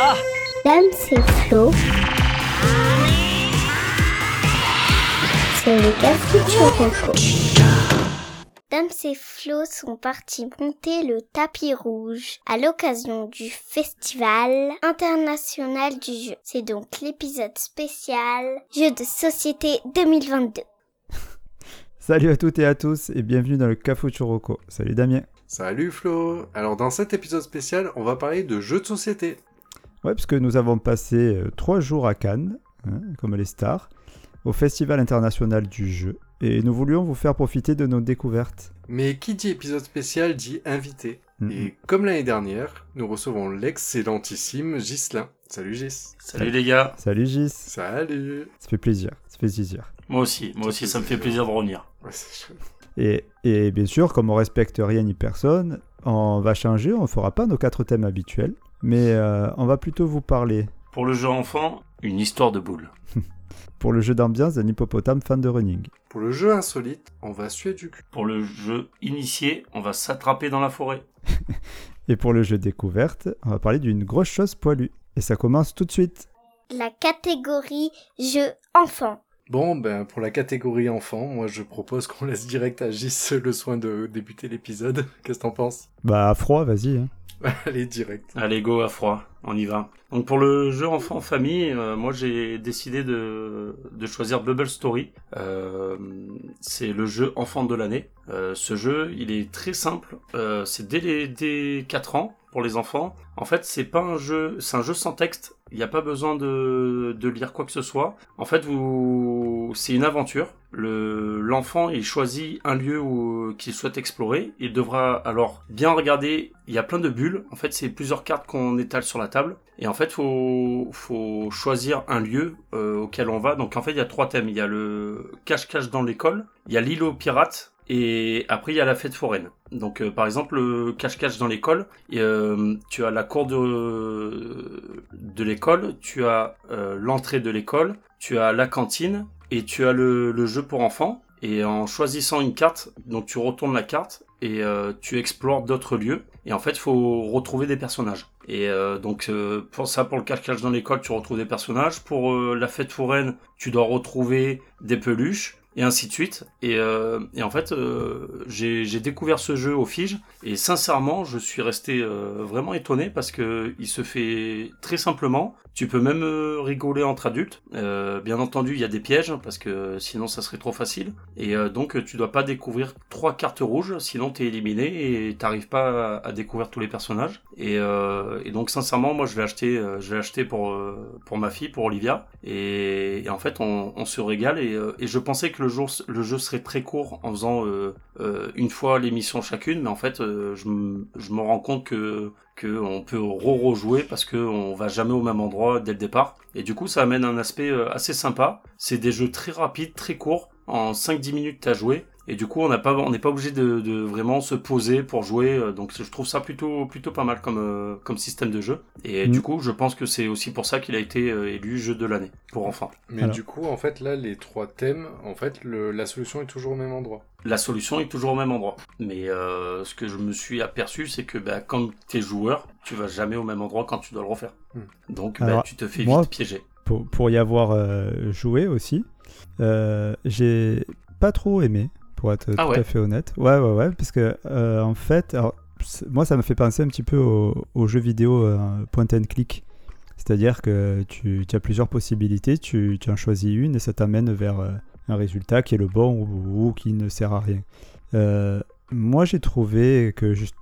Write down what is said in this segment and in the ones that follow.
Ah Dame, c'est Flo. C'est le Café Dame et Flo sont partis monter le tapis rouge à l'occasion du Festival international du jeu. C'est donc l'épisode spécial Jeux de société 2022. Salut à toutes et à tous et bienvenue dans le Café Churroco. Salut Damien. Salut Flo Alors dans cet épisode spécial, on va parler de jeux de société. Ouais, puisque nous avons passé euh, trois jours à Cannes, hein, comme les stars, au Festival international du jeu, et nous voulions vous faire profiter de nos découvertes. Mais qui dit épisode spécial dit invité. Et comme l'année dernière, nous recevons l'excellentissime Gislin. Salut Gis. Salut les gars Salut Gis, Salut ça fait plaisir, ça fait plaisir. Moi aussi, moi aussi ça me fait plaisir de revenir. Ouais. Et, et bien sûr, comme on respecte rien ni personne, on va changer, on fera pas nos quatre thèmes habituels, mais euh, on va plutôt vous parler Pour le jeu enfant, une histoire de boule. pour le jeu d'ambiance d'un hippopotame fan de running. Pour le jeu insolite, on va suer du cul. Pour le jeu initié, on va s'attraper dans la forêt. Et pour le jeu découverte, on va parler d'une grosse chose poilue. Et ça commence tout de suite. La catégorie jeux enfants. Bon, ben pour la catégorie enfant, moi je propose qu'on laisse direct à Gis le soin de débuter l'épisode. Qu'est-ce que t'en penses? Bah à froid, vas-y. hein. Allez, direct. Allez, go à froid, on y va. Donc pour le jeu enfant famille, euh, moi j'ai décidé de, choisir Bubble Story. Euh, c'est le jeu enfant de l'année. Euh, ce jeu, il est très simple. C'est dès les dès 4 ans pour les enfants. En fait, c'est pas un jeu, c'est un jeu sans texte. Il n'y a pas besoin de, de lire quoi que ce soit. En fait, vous, c'est une aventure. Le, l'enfant, il choisit un lieu où, qu'il souhaite explorer. Il devra alors bien regarder. Il y a plein de bulles. En fait, c'est plusieurs cartes qu'on étale sur la table. Et en fait, faut, choisir un lieu euh, auquel on va. Donc, en fait, il y a trois thèmes. Il y a le cache-cache dans l'école. Il y a l'île aux pirates. Et après, il y a la fête foraine. Donc, euh, par exemple, le cache-cache dans l'école, euh, tu as la cour de, l'école, tu as l'entrée de l'école, tu as la cantine, et tu as le, le jeu pour enfants. Et en choisissant une carte, donc tu retournes la carte et tu explores d'autres lieux. Et en fait, il faut retrouver des personnages. Et euh, donc euh, pour ça, pour le cache-cache dans l'école, tu retrouves des personnages. Pour euh, la fête foraine, tu dois retrouver des peluches et ainsi de suite. Et, euh, et en fait, euh, j'ai découvert ce jeu au Fige et sincèrement, je suis resté euh, vraiment étonné parce que il se fait très simplement. Tu peux même euh, rigoler entre adultes. Euh, bien entendu, il y a des pièges parce que sinon ça serait trop facile. Et euh, donc tu dois pas découvrir trois cartes rouges, sinon t'es éliminé et t'arrives pas à, découvrir tous les personnages. Et, et donc sincèrement, moi je l'ai acheté, je l'ai acheté pour pour ma fille, pour Olivia. Et, et en fait, on, on se régale. Et, et je pensais que le jeu serait très court en faisant euh, euh, une fois l'émission chacune, mais en fait, euh, je, me- rends compte que que on peut re-rejouer parce que on va jamais au même endroit dès le départ. Et du coup, ça amène un aspect assez sympa. C'est des jeux très rapides, très courts. En 5-10 minutes, t'as joué. Et du coup, on n'a pas, on n'est pas obligé de, de vraiment se poser pour jouer. euh, Donc, je trouve ça plutôt, plutôt pas mal comme, euh, comme système de jeu. Et Mm. du coup, je pense que c'est aussi pour ça qu'il a été euh, élu jeu de l'année pour enfants. Mais Alors. du coup, en fait, là, les trois thèmes, en fait, le- la solution est toujours au même endroit. La solution est toujours au même endroit. Mais euh, ce que je me suis aperçu, c'est que bah, comme t'es joueur, tu vas jamais au même endroit quand tu dois le refaire. Hmm. Donc, bah, Alors, tu te fais moi- vite piéger. Pour, pour y avoir euh, joué aussi, euh, j'ai pas trop aimé, pour être Ah tout ouais à fait honnête. Ouais, ouais, ouais, parce que euh, en fait, alors, moi ça me fait penser un petit peu au- aux jeux vidéo euh, point and click. C'est-à-dire que tu, tu as plusieurs possibilités, tu, tu en choisis une et ça t'amène vers euh, un résultat qui est le bon ou, ou qui ne sert à rien. Moi j'ai trouvé que juste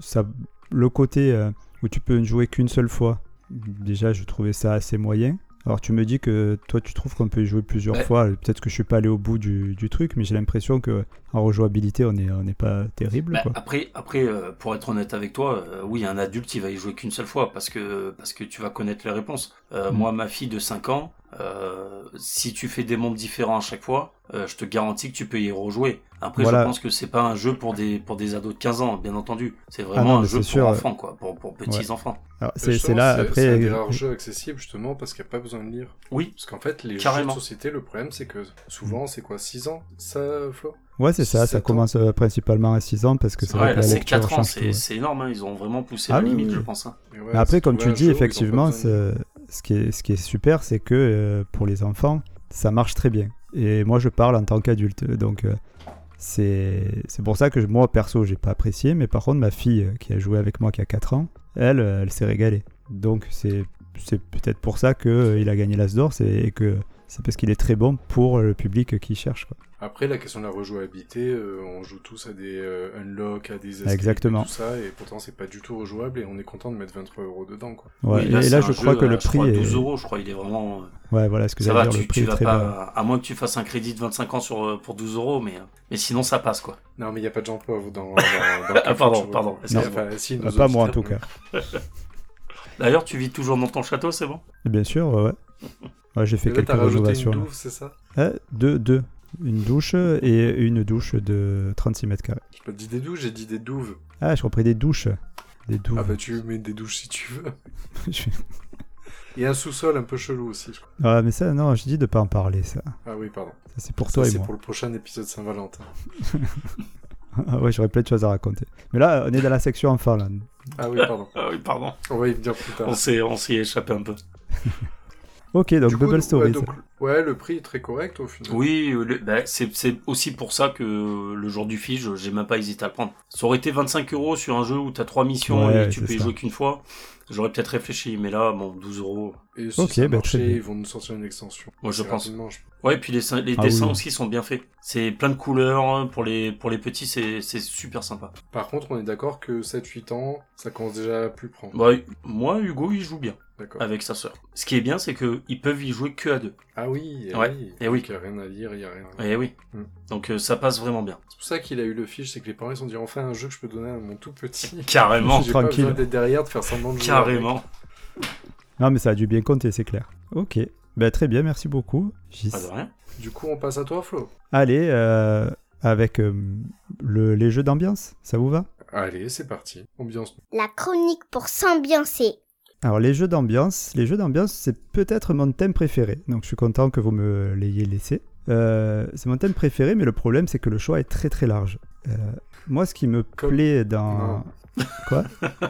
ça, le côté où tu peux ne jouer qu'une seule fois, déjà je trouvais ça assez moyen. Alors tu me dis que toi tu trouves qu'on peut y jouer plusieurs Ouais. fois, peut-être que je suis pas allé au bout du, du truc, mais j'ai l'impression que en rejouabilité on n'est on pas terrible. Bah, quoi. après, après euh, pour être honnête avec toi, euh, oui, un adulte, il va y jouer qu'une seule fois parce que, parce que tu vas connaître les réponses. Euh, Mm. Moi, ma fille de 5 ans, euh, si tu fais des mondes différents à chaque fois, euh, je te garantis que tu peux y rejouer. Après, Voilà. je pense que c'est pas un jeu pour des, pour des ados de 15 ans, bien entendu. C'est vraiment Ah non, un jeu c'est pour sûr, enfants, quoi, pour, pour petits enfants. C'est là C'est un après. des rares jeux accessibles, justement, parce qu'il n'y a pas besoin de lire. Oui, Parce qu'en fait, les Carrément. jeux de société, le problème, c'est que souvent, c'est quoi 6 ans, ça, Flo? Ouais, c'est ça, ça ans. commence euh, principalement à 6 ans parce que c'est vrai Ouais, que là la c'est lecture 4 ans, c'est énorme, hein, ils ont vraiment poussé Ah la oui, limite, oui, je pense. hein. Et ouais, Mais après, comme tu dis, effectivement, ce qui est, ce qui est super, c'est que euh, pour les enfants, ça marche très bien. Et moi, je parle en tant qu'adulte. Donc, euh, c'est pour ça que moi, perso, j'ai pas apprécié. Mais par contre, ma fille, qui a joué avec moi, qui a 4 ans, elle, elle s'est régalée. Donc, c'est peut-être pour ça qu'il a gagné l'As d'Or. C'est et que c'est parce qu'il est très bon pour le public qui cherche. Quoi. Après, la question de la rejouabilité, euh, on joue tous à des euh, unlocks, à des Exactement. et tout ça, et pourtant c'est pas du tout rejouable, et on est content de mettre 23 euros dedans, quoi. Ouais, Oui, et là, je crois jeu que le je crois, prix est. 12 euros, je crois, il est vraiment. Ouais, voilà ce que Ça j'allais va, dire. tu, le prix tu est vas très pas. À moins que tu fasses un crédit de 25 ans sur, euh, pour 12 euros, mais, mais sinon ça passe quoi. Non, mais il n'y a pas de Jean Pauvre dans, dans, dans Ah, pardon, pardon, Enfin, si, Bah, pas moi en tout cas. D'ailleurs, tu vis toujours dans ton château, c'est bon? Bien sûr, ouais. Ouais. J'ai fait Et là, quelques rénovations. une douve, c'est ça Euh, deux, deux. Une douche et une douche de 36 mètres carrés. J'ai pas dit des douches, j'ai dit des douves. Ah, je compris des douches. Des douves. Ah bah tu mets des douches si tu veux. Je- Et un sous-sol un peu chelou aussi, je crois. ah, mais ça, non, je dis de pas en parler, ça. Ah oui, pardon. Ça, c'est pour Ça, toi et c'est moi. pour le prochain épisode Saint-Valentin. Ah ouais, j'aurais plein de choses à raconter. Mais là, on est dans la section enfant, là. Ah oui, pardon. Ah oui, pardon. On va y venir plus tard. On s'est on s'y est échappé un peu. Ok, donc coup, Bubble Story. ouais, ça. donc, ouais, le prix est très correct au final. Oui, euh, le- bah, c'est c'est aussi pour ça que le jour du fige, j'ai même pas hésité à le prendre. Ça aurait été 25 euros sur un jeu où t'as trois missions Ouais, et tu peux y ça. jouer qu'une fois. J'aurais peut-être réfléchi, mais là, bon, 12 euros. Et si Ok, ça bah, ils vont nous sortir une extension. Moi, je pense. je- Ouais, et puis les, les Ah dessins oui. aussi sont bien faits. C'est plein de couleurs hein, pour les pour les petits, c'est c'est super sympa. Par contre, on est d'accord que 7-8 ans, ça commence déjà à plus prendre. Bah, moi, Hugo, il joue bien D'accord. avec sa sœur. Ce qui est bien, c'est que ils peuvent y jouer que à deux. Ah oui, eh Ouais, oui. eh oui. Donc, Il n'y a rien à lire, il n'y a rien. Eh oui. Hmm. Donc euh, ça passe vraiment bien. C'est pour ça qu'il a eu le fiche, c'est que les parents ils se sont dit enfin un jeu que je peux donner à mon tout petit. Carrément. Pas Tranquille. besoin d'être derrière, de faire semblant de jouer Carrément. Non, mais ça a dû bien compter, c'est clair. Ok. Ben, très bien, merci beaucoup. Gis. Pas de rien. Du coup, on passe à toi, Flo. Allez, euh, avec euh, le- les jeux d'ambiance, ça vous va? Allez, c'est parti. Ambiance. La chronique pour s'ambiancer. Alors les jeux d'ambiance, les jeux d'ambiance, c'est peut-être mon thème préféré. Donc je suis content que vous me l'ayez laissé. Euh, c'est mon thème préféré, mais le problème c'est que le choix est très très large. Euh, moi, ce qui me Comme- plaît dans Non. quoi?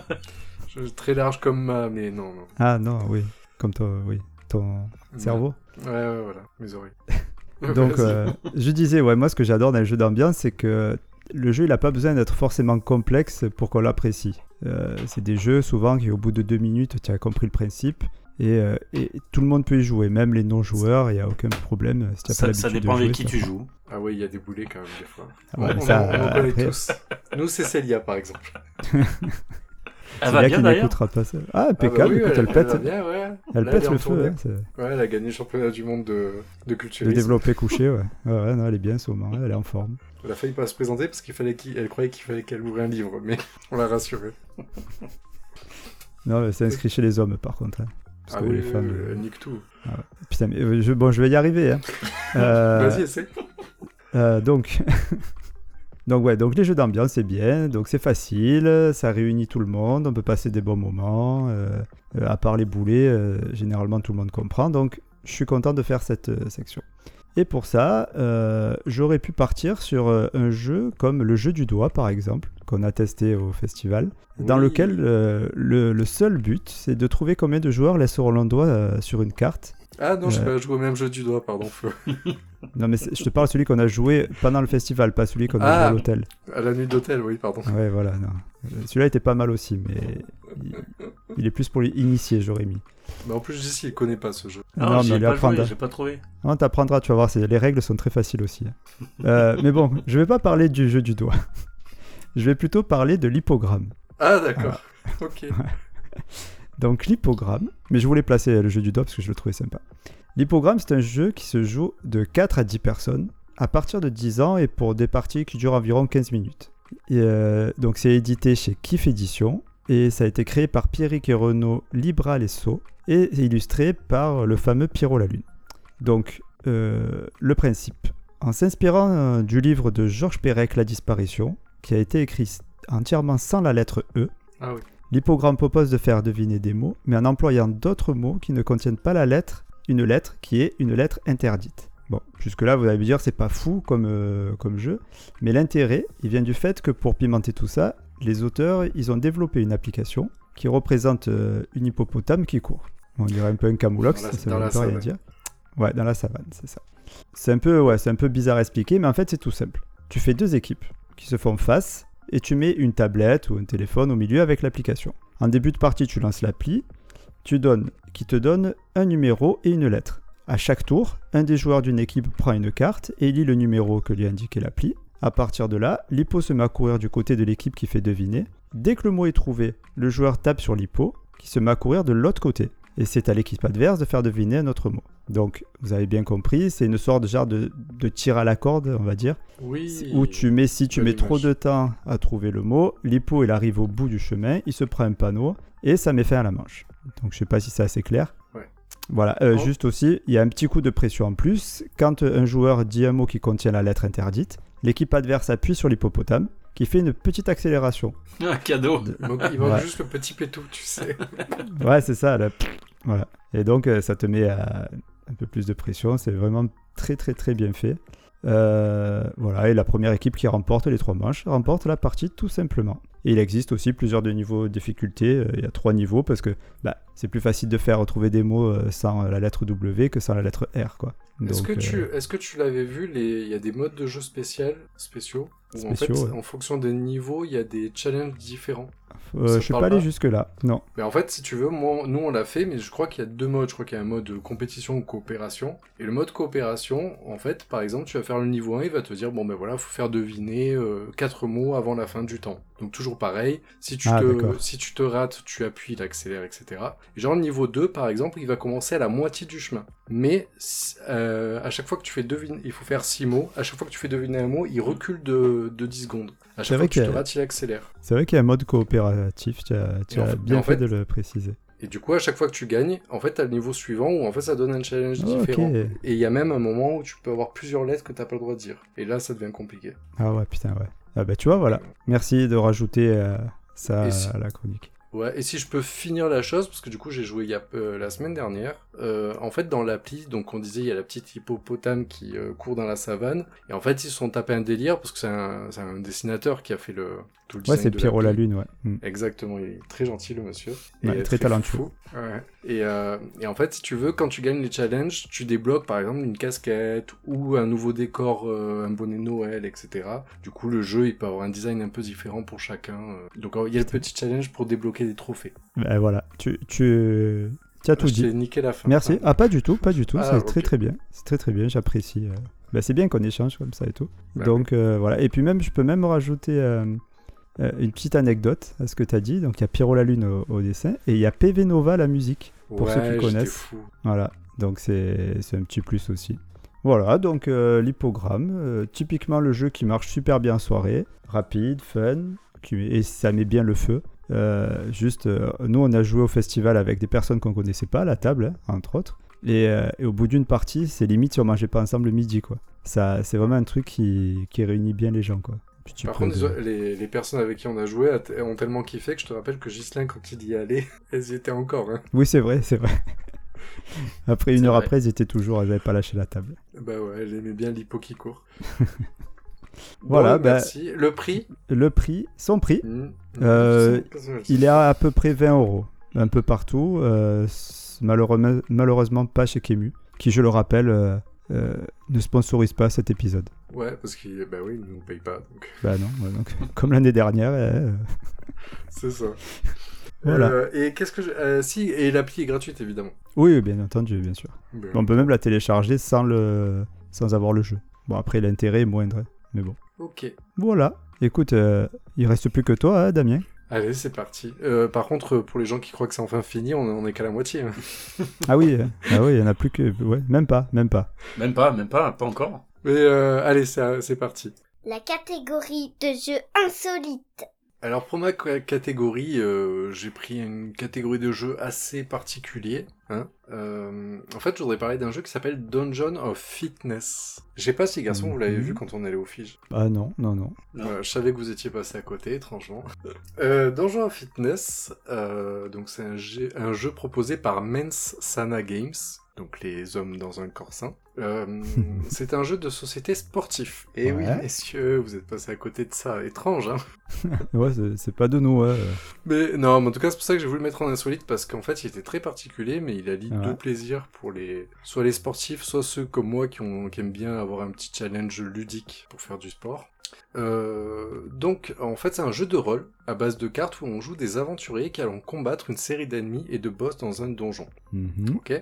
Très large comme ma, mais non, non. Ah non, oui, comme toi, oui, ton cerveau. Ouais, ouais, voilà, mes oreilles. Donc euh, je disais, ouais, moi ce que j'adore dans les jeux d'ambiance, c'est que le jeu il n'a pas besoin d'être forcément complexe pour qu'on l'apprécie. Euh, c'est des jeux souvent qui au bout de deux minutes tu as compris le principe. Et, euh, et tout le monde peut y jouer, même les non-joueurs, il n'y a aucun problème. Si t'as pas Ça, ça de dépend avec jouer, qui ça tu joues. Ah ouais, il y a des boulets quand même des fois. Ah ouais, on, ça, en- on connaît après- tous. Nous, c'est Célia, par exemple. Elle C'est va bien qui d'ailleurs. n'écoutera pas ça. Ah, Ah bah impeccable, oui, écoute, elle, elle, pète, va bien, ouais. elle Là, pète le feu. hein, Ouais, elle a gagné le championnat du monde de, de de culturisme. développer couché, ouais. ouais. ouais, non, elle est bien moment, elle est en forme. Elle a failli pas se présenter parce qu'il fallait qu'il, elle croyait qu'il fallait qu'elle ouvre un livre, mais on l'a rassurée. Non, mais c'est inscrit chez les hommes par contre. hein. Parce ah que oui, les femmes. euh, elle nique tout. Putain, mais euh, je, bon, je vais y arriver. Hein. Euh, Vas-y, essaie. Euh, donc, donc ouais, donc les jeux d'ambiance c'est bien, donc c'est facile, ça réunit tout le monde, on peut passer des bons moments. euh, euh, à part les boulets, euh, généralement tout le monde comprend. Donc je suis content de faire cette euh, section. Et pour ça, j'aurais pu partir sur un jeu comme le jeu du doigt par exemple, qu'on a testé au festival, dans lequel le, le seul but c'est de trouver combien de joueurs laisseront leur doigt sur une carte. Ah non, je Euh. pas joué au même jeu du doigt, pardon. Non mais je te parle de celui qu'on a joué pendant le festival, pas celui qu'on a Ah. joué à l'hôtel. À la nuit d'hôtel, oui, pardon. Ouais, voilà, non. Celui-là était pas mal aussi, mais il, il est plus pour les initiés, j'aurais mis. Mais en plus, Jessie, il connaît pas ce jeu. Ah, non, mais pas apprendra. joué, j'ai pas trouvé. Non, t'apprendras, tu vas voir, les règles sont très faciles aussi. hein. Euh, mais bon, je vais pas parler du jeu du doigt. Je vais plutôt parler de l'hippogramme. Ah, d'accord. ok. Donc l'hippogramme, mais je voulais placer le jeu du doigt parce que je le trouvais sympa. L'hippogramme, c'est un jeu qui se joue de 4 à 10 personnes à partir de 10 ans et pour des parties qui durent environ 15 minutes. Et, euh, donc c'est édité chez Kif Édition et ça a été créé par Pierrick et Renaud Libra Lesso et illustré par le fameux Pierrot la Lune. Donc euh, le principe, en s'inspirant euh, du livre de Georges Perec La disparition, qui a été écrit entièrement sans la lettre E, Ah oui. L'hippogramme propose de faire deviner des mots, mais en employant d'autres mots qui ne contiennent pas la lettre, une lettre qui est une lettre interdite. Bon, jusque-là, vous allez me dire, c'est pas fou comme, euh, comme jeu, mais l'intérêt, il vient du fait que pour pimenter tout ça, les auteurs, ils ont développé une application qui représente euh, une hippopotame qui court. On dirait un peu un camoulox, Dans ça ne veut pas rien dire. Ouais, dans la savane, c'est ça. C'est un, peu, ouais, c'est un peu bizarre à expliquer, mais en fait, c'est tout simple. Tu fais deux équipes qui se font face et tu mets une tablette ou un téléphone au milieu avec l'application. En début de partie, tu lances l'appli, tu donnes, qui te donne un numéro et une lettre. À chaque tour, un des joueurs d'une équipe prend une carte et lit le numéro que lui a indiqué l'appli. À partir de là, l'hippo se met à courir du côté de l'équipe qui fait deviner. Dès que le mot est trouvé, le joueur tape sur l'hippo qui se met à courir de l'autre côté. Et c'est à l'équipe adverse de faire deviner un autre mot. Donc, vous avez bien compris, c'est une sorte de genre de, de tir à la corde, on va dire, Oui. où tu mets, si tu mets trop de temps à trouver le mot, l'hippo il arrive au bout du chemin, il se prend un panneau et ça met fin à la manche. Donc je sais pas si c'est assez clair. Ouais. Voilà, euh, Oh. juste aussi, il y a un petit coup de pression en plus. Quand un joueur dit un mot qui contient la lettre interdite, l'équipe adverse appuie sur l'hippopotame qui fait une petite accélération. Un cadeau. De- Il manque, il manque Ouais. juste le petit pétou, tu sais. Ouais, c'est ça. là. Voilà. Et donc, euh, ça te met à un peu plus de pression. C'est vraiment très, très, très bien fait. Euh, voilà. Et la première équipe qui remporte les trois manches remporte la partie tout simplement. Et il existe aussi plusieurs de niveaux de difficulté. Euh, Il y a trois niveaux parce que bah, c'est plus facile de faire retrouver des mots sans la lettre W que sans la lettre R. Est-ce que, tu, est-ce que tu l'avais vu les... Il y a des modes de jeu spécial, spéciaux? Où en fait, Spéciaux, ouais. en fonction des niveaux, il y a des challenges différents. euh, je suis pas allé jusque-là. Non. Mais en fait, si tu veux, moi, nous on l'a fait, mais je crois qu'il y a deux modes. Je crois qu'il y a un mode compétition ou coopération. Et le mode coopération, en fait, par exemple, tu vas faire le niveau 1, il va te dire, bon ben voilà, faut faire deviner euh, quatre mots avant la fin du temps. Donc toujours pareil, si tu, Ah, te, si tu te rates, tu appuies, il accélère, etc. Et genre le niveau 2, par exemple, il va commencer à la moitié du chemin. Mais euh, à chaque fois que tu fais deviner, il faut faire six mots. À chaque fois que tu fais deviner un mot, il recule de, de 10 secondes. À chaque vrai fois que tu te rates, il accélère. C'est vrai qu'il y a un mode coopératif. Tu as, tu as fait- bien en fait fait- de le préciser. Et du coup, à chaque fois que tu gagnes, en fait, t'as le niveau suivant où en fait ça donne un challenge Ah, différent. Et il y a même un moment où tu peux avoir plusieurs lettres que t'as pas le droit de dire. Et là, ça devient compliqué. Ah ouais, putain, ouais. Ah bah tu vois, voilà. Merci de rajouter euh, ça si- à la chronique. Ouais, et si je peux finir la chose, parce que du coup j'ai joué il y a, euh, la semaine dernière, euh, en fait dans l'appli, donc on disait il y a la petite hippopotame qui euh, court dans la savane, et en fait ils se sont tapés un délire, parce que c'est un, c'est un dessinateur qui a fait le, tout le Ouais, design c'est de Pierrot la. Lune, ouais. Mm. Exactement, il est très gentil le monsieur. Ouais, Et très talentueux. fou. Ouais. Et, euh, et en fait, si tu veux, quand tu gagnes les challenges, tu débloques par exemple une casquette ou un nouveau décor, euh, un bonnet Noël, etc. Du coup, le jeu, il peut avoir un design un peu différent pour chacun. euh. Donc il y a le petit challenge pour débloquer des trophées. Ben voilà, tu, tu, tu as tout Je t'ai dit. niqué la fin. Merci. Ah, pas du tout, pas du tout. Ah, c'est très très bien. C'est très très bien, j'apprécie. euh. Ben, c'est bien qu'on échange comme ça et tout. Bah Donc euh, voilà. Et puis même, je peux même rajouter euh, une petite anecdote à ce que tu as dit. Donc il y a Pierrot la Lune au, au dessin et il y a PV Nova la musique. pour ceux qui connaissent. fou. Voilà, donc c'est c'est un petit plus aussi. Voilà, donc euh, l'hippogramme, euh, typiquement le jeu qui marche super bien en soirée, rapide, fun, qui, et ça met bien le feu. Euh, juste, euh, nous on a joué au festival avec des personnes qu'on connaissait pas à la table, hein, entre autres. Et, euh, et au bout d'une partie, c'est limite si on mangeait pas ensemble le midi, quoi. Ça, c'est vraiment un truc qui, qui réunit bien les gens, quoi. Tu Par contre, les, les personnes avec qui on a joué a- ont tellement kiffé que je te rappelle que Ghislain, quand il y allait, elles y étaient encore. Hein. Oui, c'est vrai, c'est vrai. Après, une heure vrai. après, ils étaient toujours, j'avais pas lâché la table. Bah ouais, elle aimait bien l'hippo qui court. Voilà, Bon, bah- merci. Le prix Le prix, son prix, Hmm. Euh, Il est à, à peu près 20 euros, un peu partout. euh, malheureusement, malheureusement pas chez Kemu, qui, je le rappelle, euh, ne sponsorise pas cet épisode. Ouais, parce qu'il bah oui, il nous paye pas, donc Bah non, ouais, donc, comme l'année dernière. c'est ça. Voilà. Euh, et qu'est-ce que je... euh, si, et l'appli est gratuite, évidemment. Oui, bien entendu, bien sûr. On peut même la télécharger sans, le... sans avoir le jeu. Bon, après, l'intérêt est moindre, mais bon. Ok. Voilà. Écoute, euh, il reste plus que toi, hein, Damien. Allez, c'est parti. Euh, par contre, pour les gens qui croient que c'est enfin fini, on, on est qu'à la moitié. hein. Ah oui, euh, ah oui, il y en a plus que... Ouais, même pas, même pas. Même pas, même pas, pas encore. Mais euh, allez, c'est c'est parti. La catégorie de jeux insolites. Alors pour ma ca- catégorie, euh, j'ai pris une catégorie de jeu assez particulier. Hein. Euh, en fait, je voudrais parler d'un jeu qui s'appelle Dungeon of Fitness. Je sais pas si garçon vous l'avez Mhm. vu quand on allait au Fige. Ah non, non, non. Voilà, je savais que vous étiez passé à côté, étrangement. Euh, Dungeon of Fitness, euh, donc c'est un, un jeu proposé par Men's Sana Games. Donc les hommes dans un corps sain. Euh, c'est un jeu de société sportif. Et oui, messieurs, vous êtes passés à côté de ça. Étrange, hein Ouais, c'est- c'est pas de nous. ouais. Mais non, mais en tout cas, c'est pour ça que j'ai voulu le mettre en insolite parce qu'en fait, il était très particulier, mais il allie Ouais. deux plaisirs pour les, soit les sportifs, soit ceux comme moi qui, ont, qui aiment bien avoir un petit challenge ludique pour faire du sport. Euh, donc, en fait, c'est un jeu de rôle à base de cartes où on joue des aventuriers qui allons combattre une série d'ennemis et de boss dans un donjon. Mhm. Ok.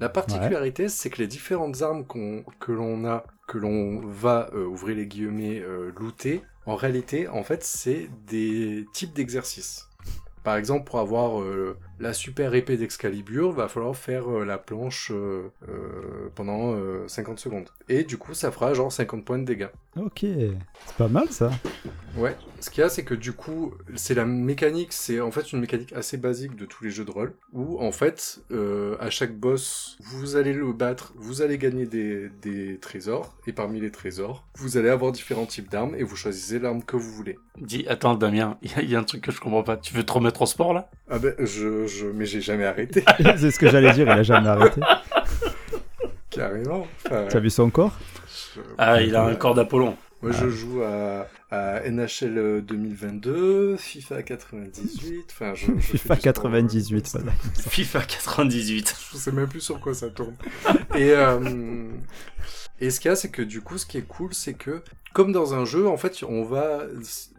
La particularité, c'est que les différentes armes que l'on a, que l'on va, euh, ouvrir les guillemets, euh, looter, en réalité, en fait, c'est des types d'exercices. Par exemple, pour avoir euh, la super épée d'Excalibur, va falloir faire euh, la planche euh, euh, pendant euh, 50 secondes. Et du coup, ça fera genre 50 points de dégâts. Ok, c'est pas mal ça. Ouais, ce qu'il y a, c'est que du coup, c'est la mécanique, c'est en fait une mécanique assez basique de tous les jeux de rôle, où en fait, euh, à chaque boss, vous allez le battre, vous allez gagner des, des trésors, et parmi les trésors, vous allez avoir différents types d'armes, et vous choisissez l'arme que vous voulez. Dis, attends, Damien, il y, y a un truc que je comprends pas. Tu veux te remettre au sport là? Ah ben, je, je, mais j'ai jamais arrêté, c'est ce que j'allais dire, il a jamais arrêté. carrément. Enfin, Tu as vu son corps? je- Ah, il a un corps d'Apollon. Moi, je joue à, NHL 2022, FIFA 98, enfin, je, FIFA du sport, 98, euh, voilà. FIFA 98. Je sais même plus sur quoi ça tourne. et, euh, et ce qu'il y a, c'est que du coup, ce qui est cool, c'est que, comme dans un jeu, en fait, on va,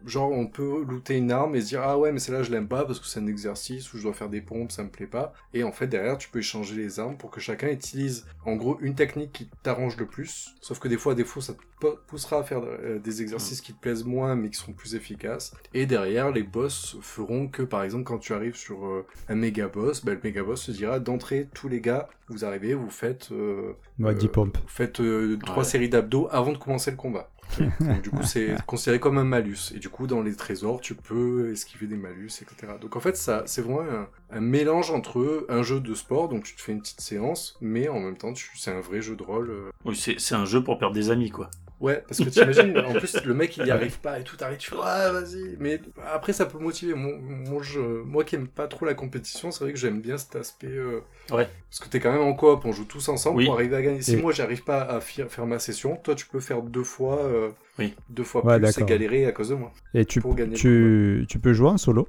genre, on peut looter une arme et se dire, ah ouais, mais celle-là, je l'aime pas parce que c'est un exercice où je dois faire des pompes, ça me plaît pas. Et en fait, derrière, tu peux échanger les armes pour que chacun utilise, en gros, une technique qui t'arrange le plus. Sauf que des fois, à défaut, ça te po- poussera à faire euh, des exercices qui te plaisent moins, mais qui sont plus efficaces. Et derrière, les boss feront que, par exemple, quand tu arrives sur euh, un méga boss, bah, le méga boss te dira d'entrée, tous les gars, vous arrivez, vous faites, euh, Ouais, 10 euh, pompes. vous faites euh, trois séries d'abdos avant de commencer le combat. Donc, du coup, c'est considéré comme un malus. Et du coup, dans les trésors, tu peux esquiver des malus, etc. Donc en fait, ça, c'est vraiment un, un mélange entre un jeu de sport, donc tu te fais une petite séance, mais en même temps, tu, c'est un vrai jeu de rôle. Oui, c'est c'est un jeu pour perdre des amis, quoi. Ouais, parce que t'imagines, en plus, le mec, il y arrive pas et tout, t'arrives, tu fais, ouais, vas-y. Mais après, ça peut motiver. Mon, mon jeu, moi qui aime pas trop la compétition, c'est vrai que j'aime bien cet aspect. euh, Ouais. Parce que t'es quand même en coop, on joue tous ensemble Oui. pour arriver à gagner. Si moi, j'arrive pas à faire ma session, toi, tu peux faire deux fois, euh, Oui. deux fois Ouais, plus et galérer à cause de moi. Et tu, pour gagner tu peux jouer en solo?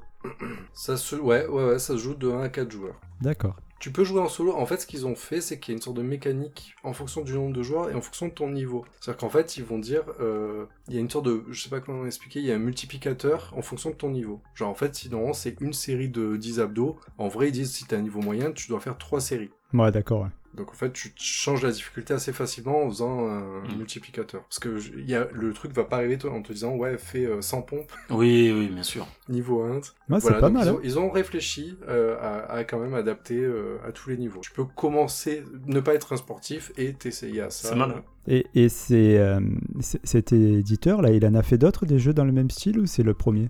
Ça se, ouais, ouais, ouais, ça se joue de 1 à 4 joueurs. D'accord. Tu peux jouer en solo. En fait, ce qu'ils ont fait, c'est qu'il y a une sorte de mécanique en fonction du nombre de joueurs et en fonction de ton niveau. C'est-à-dire qu'en fait, ils vont dire, euh, il y a une sorte de, je sais pas comment expliquer, il y a un multiplicateur en fonction de ton niveau. Genre, en fait, si normalement c'est une série de 10 abdos, en vrai, ils disent si t'as un niveau moyen, tu dois faire 3 séries. Ouais, d'accord. ouais. Donc en fait, tu changes la difficulté assez facilement en faisant un Mm. multiplicateur. Parce que je- y a, le truc va pas arriver toi, en te disant ouais, fais euh, 100 pompes, Oui, oui, bien sûr. niveau 1. Ouais, Voilà, c'est pas mal. ils, hein. ont, ils ont réfléchi euh, à, à quand même adapter euh, à tous les niveaux. Tu peux commencer, ne pas être un sportif et t'essayer à ça. C'est malin. Et, et c'est, euh, c'est- cet éditeur là, il en a fait d'autres des jeux dans le même style ou c'est le premier?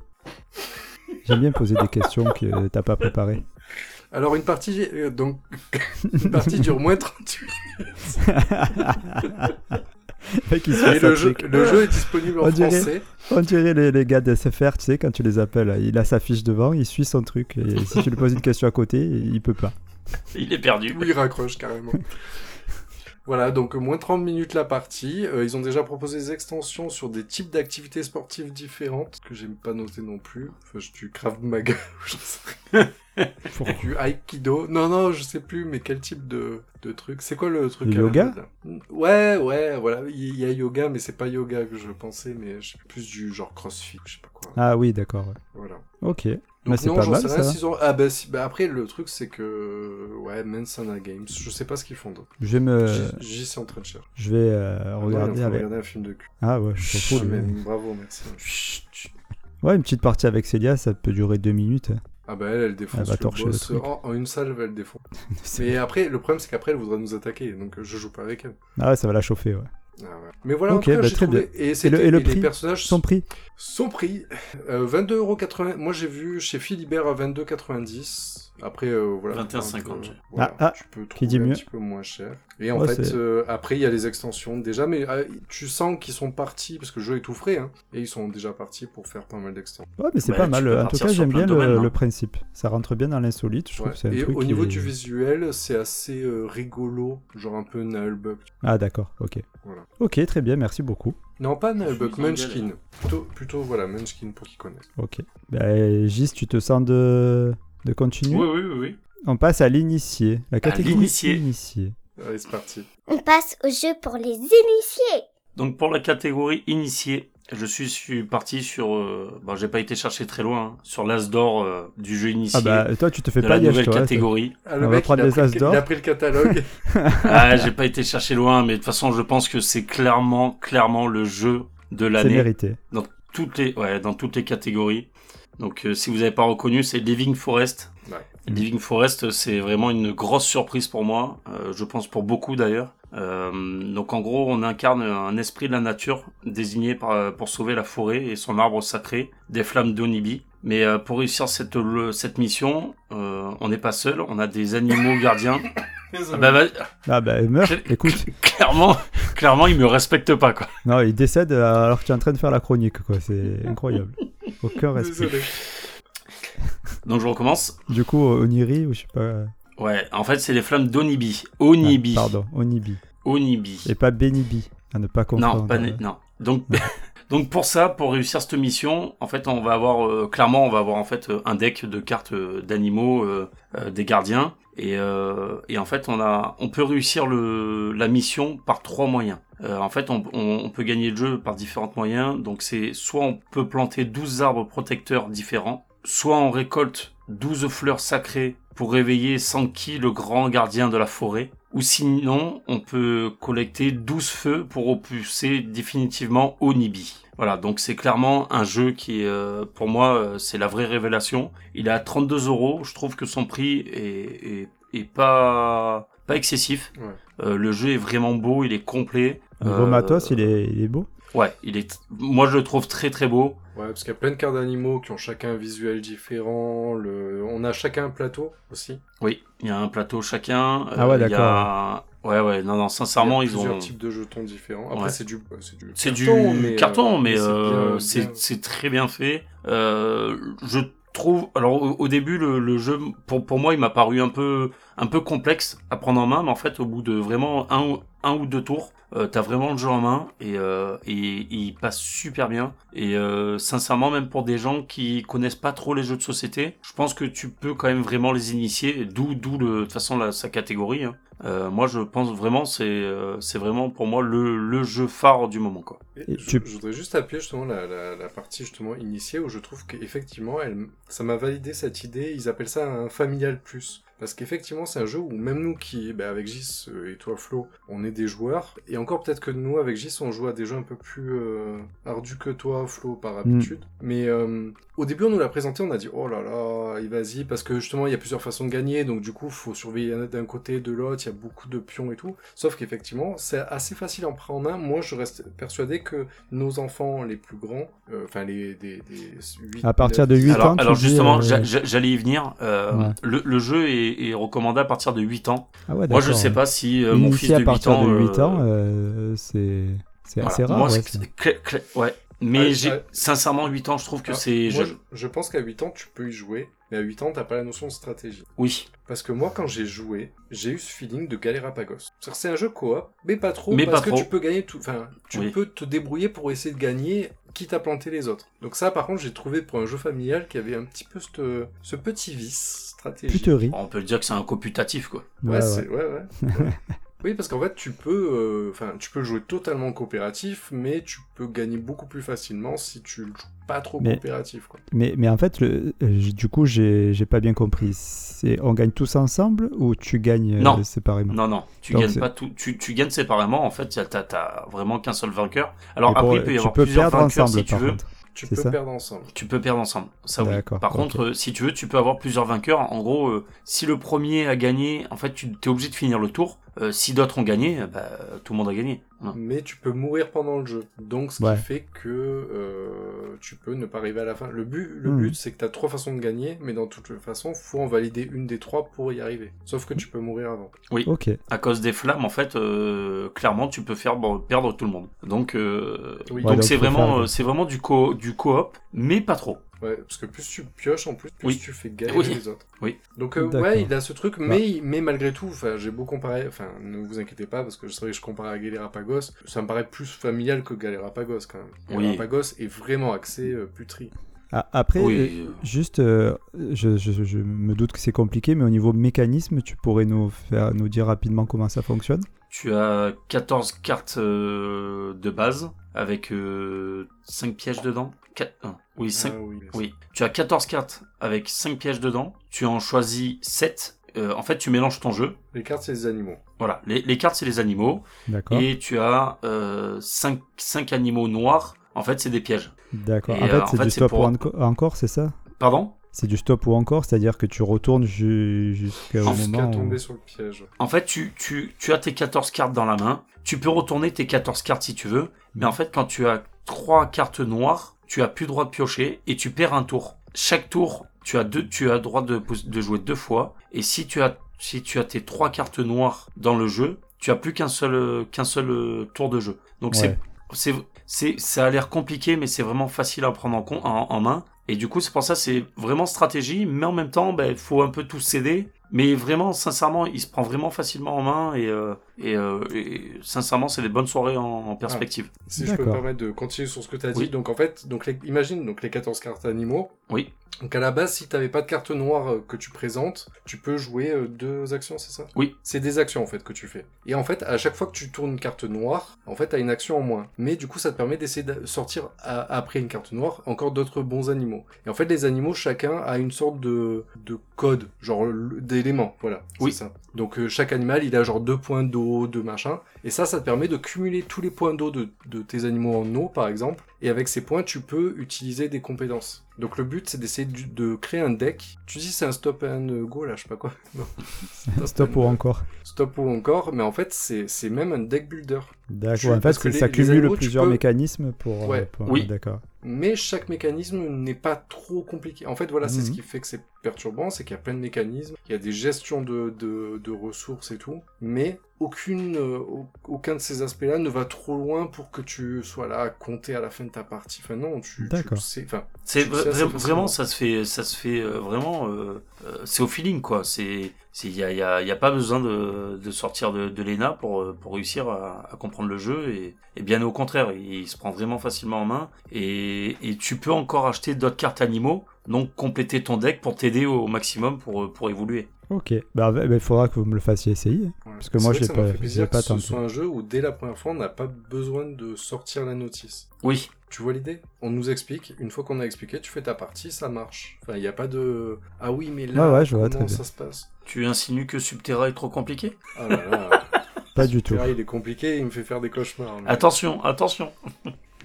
J'aime bien poser des questions que t'as pas préparées. Alors une partie, euh, donc une partie dure moins 38 Mec, il se fait et sa le jeu, trick. le jeu est disponible en On dirait- français. On dirait les, les gars d'SFR, tu sais, quand tu les appelles, il a sa fiche devant, il suit son truc. Et si tu lui poses une question à côté, il peut pas. Il est perdu. Oui, il raccroche carrément. Voilà, donc euh, moins 30 minutes la partie. Euh, ils ont déjà proposé des extensions sur des types d'activités sportives différentes, que j'ai pas noté non plus. Enfin, je- du Krav Maga, je sais rien. Pourquoi du Aikido. Non, non, je sais plus, mais quel type de, de truc C'est quoi le truc Le la yoga Ouais, ouais, voilà. Il y a yoga, mais c'est pas yoga que je pensais, mais je sais plus du genre crossfit, je sais pas quoi. Ah oui, d'accord. Voilà. Ok. Donc Mais c'est non, pas j'en mal sais rien ça. ont... Ah bah, si- bah après, le truc, c'est que... Ouais, Mensana Games, je sais pas ce qu'ils font d'autre. Je vais me, J'y- suis en train de chercher. je vais euh, regarder avec. regarder un film de cul. Ah ouais, je fous, mais bravo, merci. Chut, chut. Ouais, une petite partie avec Célia, ça peut durer deux minutes. Ah bah elle, elle défonce Elle va le boss. En, en une salle, elle défonce. Mais après, le problème, c'est qu'après, elle voudrait nous attaquer, donc je joue pas avec elle. Ah ouais, ça va la chauffer, ouais. Ah ouais. Mais voilà, Ok, en tout cas, bah, très trouvé... Et, Et le, et le les prix personnages Son prix Son prix, euh, 22,80€. Moi, j'ai vu chez Philibert à 22,90€. Après, euh, voilà. 21,50, donc, euh, voilà, Ah, ah, tu peux qui trouver dit un mieux petit peu moins cher. Et en Ouais, fait, euh, après, il y a les extensions déjà, mais euh, tu sens qu'ils sont partis, parce que le jeu est tout frais, hein, et ils sont déjà partis pour faire pas mal d'extensions. Ouais, mais c'est Bah, pas mal. En tout cas, j'aime bien de le, hein. principe. Ça rentre bien dans l'insolite. Je trouve Ouais. que c'est un Et truc au qui niveau est- du visuel, c'est assez euh, rigolo, genre un peu Nullbuck. Ah, d'accord, ok. Voilà. Ok, très bien, merci beaucoup. Non, pas Nullbuck, Munchkin. Plutôt, plutôt, voilà, Munchkin pour qu'ils connaissent. Ok. Bah, Gis, tu te sens de, de continuer Oui, oui, oui, oui. On passe à l'initié. La catégorie l'initié. initié. Allez, c'est parti. On passe au jeu pour les initiés. Donc pour la catégorie initié, je suis, suis parti sur... Euh, bon, j'ai pas été chercher très loin, hein, sur l'as d'or euh, du jeu initié Ah bah, toi, tu te fais de pas la nouvelle toi. catégorie. Ah, On va prendre il, a les pris, As le- d'or. il a pris le catalogue. ah, j'ai pas été chercher loin, mais de toute façon, je pense que c'est clairement, clairement le jeu de C'est l'année mérité. dans toutes les, ouais, dans toutes les catégories. Donc, euh, si vous n'avez pas reconnu, c'est Living Forest. Ouais. Living Forest, c'est vraiment une grosse surprise pour moi. euh, je pense pour beaucoup d'ailleurs. Euh, donc, en gros, on incarne un esprit de la nature désigné par, pour sauver la forêt et son arbre sacré des flammes d'Onibi. Mais euh, pour réussir cette, le- cette mission, euh, on n'est pas seul. On a des animaux gardiens. Ah bah, bah, Ah bah, meurs. Quel- Écoute, clairement, clairement, ils me respectent pas quoi. non, il décède alors que tu es en train de faire la chronique, quoi. C'est incroyable. Aucun respect. Donc, je recommence. Du coup, Oniri, ou je sais pas. Ouais, en fait, c'est les flammes d'Onibi. Onibi. Ah, pardon, Onibi. Onibi. Et pas Benibi, à ne pas confondre. Non, pas non. Donc, donc pour ça, pour réussir cette mission, en fait, on va avoir euh, clairement, on va avoir en fait euh, un deck de cartes euh, d'animaux, euh, euh, des gardiens, et, et en fait, on a, on peut réussir le la mission par trois moyens. En fait, on, on, on peut gagner le jeu par différents moyens. Donc, c'est soit on peut planter 12 arbres protecteurs différents, soit on récolte 12 fleurs sacrées pour réveiller Sanki, le grand gardien de la forêt, ou sinon, on peut collecter 12 feux pour repousser définitivement Onibi. Voilà, donc c'est clairement un jeu qui euh, pour moi, euh, c'est la vraie révélation. Il est à 32 euros. Je trouve que son prix est, est, est pas, pas excessif. Ouais. Euh, le jeu est vraiment beau, il est complet. Niveau Euh, matos, il est, il est beau? Ouais, il est, moi je le trouve très très beau. Ouais, parce qu'il y a plein de cartes d'animaux qui ont chacun un visuel différent. Le... On a chacun un plateau aussi. Oui, il y a un plateau chacun. Ah ouais, a- Ouais, ouais, non, non, sincèrement, il y a ils plusieurs ont. types de jetons différents. Après, Ouais. c'est du, c'est du C'est du carton, mais, euh, carton, mais c'est euh, bien- c'est bien- très bien fait. Euh, je trouve, alors au, au début le, le jeu, pour pour moi, il m'a paru un peu un peu complexe à prendre en main, mais en fait, au bout de vraiment un ou- un ou deux tours, euh, t'as vraiment le jeu en main et, euh, et, et il passe super bien. Et euh, sincèrement, même pour des gens qui connaissent pas trop les jeux de société, je pense que tu peux quand même vraiment les initier. D'où d'où de toute façon la, sa catégorie. hein. Euh, moi, je pense vraiment c'est euh, c'est vraiment pour moi le le jeu phare du moment quoi. Et Et je, je voudrais juste appuyer justement la, la, la partie justement initiée où je trouve qu'effectivement, elle, ça m'a validé cette idée. Ils appellent ça un familial plus. Parce qu'effectivement, c'est un jeu où même nous qui, bah, avec Gis euh, et toi Flo, on est des joueurs. Et encore peut-être que nous, avec Gis, on joue à des jeux un peu plus euh, ardus que toi, Flo, par Mm. habitude. Mais euh, au début, on nous l'a présenté, on a dit, oh là là, et vas-y, parce que justement, il y a plusieurs façons de gagner. Donc du coup, faut surveiller d'un côté, de l'autre, il y a beaucoup de pions et tout. Sauf qu'effectivement, c'est assez facile à en prendre en main. Moi, je reste persuadé que nos enfants les plus grands, euh, enfin les des, des 8, À partir de 8 alors, ans, alors justement, j'a- j'a- j'allais y venir. Euh, Ouais. le, le jeu est, est recommandé à partir de 8 ans. Ah ouais, Moi, je sais pas si euh, mon fils de à 8 partir ans. de 8 euh, ans, euh, c'est c'est voilà. assez rare. Moi, ouais, clé- clé- ouais. Mais Ouais, sincèrement 8 ans, je trouve que Ah, c'est je, je pense qu'à 8 ans, tu peux y jouer, mais à 8 ans, t'as pas la notion de stratégie. Oui, Parce que moi, quand j'ai joué, j'ai eu ce feeling de que C'est un jeu coop, mais pas trop, Mais parce pas que trop. tu peux gagner tout. Enfin, tu Oui. peux te débrouiller pour essayer de gagner, quitte à planter les autres. Donc ça, par contre, j'ai trouvé pour un jeu familial qui avait un petit peu ce petit vice stratégique. Puterie. on peut le dire que c'est un coputatif quoi. Ouais, Ouais, ouais, ouais. ouais. oui, parce qu'en fait, tu peux, euh, enfin, tu peux jouer totalement coopératif, mais tu peux gagner beaucoup plus facilement si tu le joues pas trop Mais- coopératif, quoi. Mais, mais en fait, le, euh, du coup, j'ai j'ai pas bien compris. C'est on gagne tous ensemble ou tu gagnes euh, séparément? Non, non, tu Donc, gagnes pas tout. Tu, tu gagnes séparément. En fait, t'as t'as vraiment qu'un seul vainqueur. Alors pour- après, il peut y tu avoir peux plusieurs perdre vainqueurs ensemble, si tu par veux. contre. Tu peux ça? perdre ensemble. Tu peux perdre ensemble. Ça oui. Par contre, euh, si tu veux, tu peux avoir plusieurs vainqueurs. En gros, euh, si le premier a gagné, en fait, tu es obligé de finir le tour. Euh, si d'autres ont gagné, bah, tout le monde a gagné. Mais tu peux mourir pendant le jeu. Donc, ce Ouais. qui fait que euh, tu peux ne pas arriver à la fin. Le but, le Hmm. but c'est que tu as trois façons de gagner, mais dans toutes les façons, faut en valider une des trois pour y arriver. Sauf que tu peux mourir avant. Ok. À cause des flammes, en fait, euh, clairement, tu peux faire bon, perdre tout le monde. Donc, euh, Oui. donc c'est vraiment, euh, c'est vraiment du co, du coop, mais pas trop. Ouais, parce que plus tu pioches en plus, plus Oui. tu fais galérer Oui. les autres. Oui. Donc euh, ouais, il a ce truc, mais, mais malgré tout, enfin, j'ai beau comparer, enfin, ne vous inquiétez pas, parce que je savais que je comparais à Galerapagos, ça me paraît plus familial que Galerapagos quand même. Oui. Galerapagos est vraiment axé euh, puterie. Après, euh, Oui. juste, euh, je, je- je me doute que c'est compliqué, mais au niveau mécanisme, tu pourrais nous faire nous dire rapidement comment ça fonctionne? Tu as 14 cartes euh, de base avec 5 pièges dedans. Quatre- un. Oui, 5. Ah oui. Oui. Tu as 14 cartes avec 5 pièges dedans. Tu en choisis 7. Euh, en fait, tu mélanges ton jeu. Les cartes, c'est les animaux. Voilà. Les, les cartes, c'est les animaux. D'accord. Et tu as 5, animaux noirs. En fait, c'est des pièges. D'accord. En fait, c'est du stop pour- ou enco- encore, c'est ça? Pardon? C'est du stop ou encore, c'est-à-dire que tu retournes ju- jusqu'au moment où... tomber sur le piège. En fait, tu, tu, tu as tes 14 cartes dans la main. Tu peux retourner tes 14 cartes si tu veux. Mais en fait, quand tu as 3 cartes noires, tu as plus droit de piocher et tu perds un tour. Chaque tour, tu as deux, tu as droit de, jouer deux fois. Et si tu as, si tu as tes 3 cartes noires dans le jeu, tu as plus qu'un seul, qu'un seul tour de jeu. Donc Ouais. c'est, c'est, c'est, ça a l'air compliqué, mais c'est vraiment facile à prendre en, compte, en, main. Et du coup, c'est pour ça, c'est vraiment stratégie, mais en même temps, ben, il faut un peu tout céder. Mais vraiment, sincèrement, il se prend vraiment facilement en main et, euh, et, euh, et sincèrement, c'est des bonnes soirées en, en perspective. Si je peux me permettre de continuer sur ce que tu as dit, Oui. donc en fait, donc les- imagine donc les 14 cartes animaux. Oui. Donc à la base, si t'avais pas de carte noire euh, que tu présentes, tu peux jouer euh, deux actions, c'est ça? Oui. C'est des actions en fait que tu fais. Et en fait, à chaque fois que tu tournes une carte noire, en fait, t'as une action en moins. Mais du coup, ça te permet d'essayer de sortir à- après une carte noire encore d'autres bons animaux. Et en fait, les animaux, chacun a une sorte de, de code, genre d'éléments, voilà. Oui. Ça. Donc euh, chaque animal, il a genre deux points d'eau, deux machins. Et ça, ça te permet de cumuler tous les points d'eau de, de tes animaux en eau, par exemple. Et avec ces points, tu peux utiliser des compétences. Donc le but, c'est d'essayer de créer un deck. Tu dis c'est un stop and go, là, je sais pas quoi. Non. Stop ou encore. Stop ou encore, mais en fait, c'est même un deck builder. D'accord. En fait, que ça les- les cumule animaux, plusieurs peux- mécanismes pour... euh, Ouais. pour- Oui. D'accord. Mais chaque mécanisme n'est pas trop compliqué. En fait, voilà, c'est ce Mhm. qui fait que c'est perturbant, c'est qu'il y a plein de mécanismes, il y a des gestions de, de, de ressources et tout, mais aucune, euh, au- aucun de ces aspects-là ne va trop loin pour que tu sois là à compter à la fin de ta partie. Enfin non, tu, D'accord. C'est vra- vraiment, ça se fait, ça se fait euh, vraiment, euh, euh, c'est au feeling quoi. C'est, c'est, y a, y a, pas besoin de, sortir de, l'ENA pour, euh, réussir à, comprendre le jeu et, bien au contraire, il, se prend vraiment facilement en main. Et tu peux encore acheter d'autres cartes animaux, donc compléter ton deck pour t'aider au maximum pour, euh, pour évoluer. Ok. Bah, bah, il faudra que vous me le fassiez essayer. ouais. Parce que moi, m'a pas- plaisir pas que ce soit un jeu où dès la première fois, on n'a pas besoin de sortir la notice. Oui, Tu vois l'idée? On nous explique, une fois qu'on a expliqué, tu fais ta partie, ça marche. Enfin, il n'y a pas de... Ah oui, mais là, Ouais, ouais, je vois, comment ça se passe? Tu insinues que Subterra est trop compliqué? Ah là là, Pas du tout. Terra, il est compliqué, il me fait faire des cauchemars. mais Attention, attention.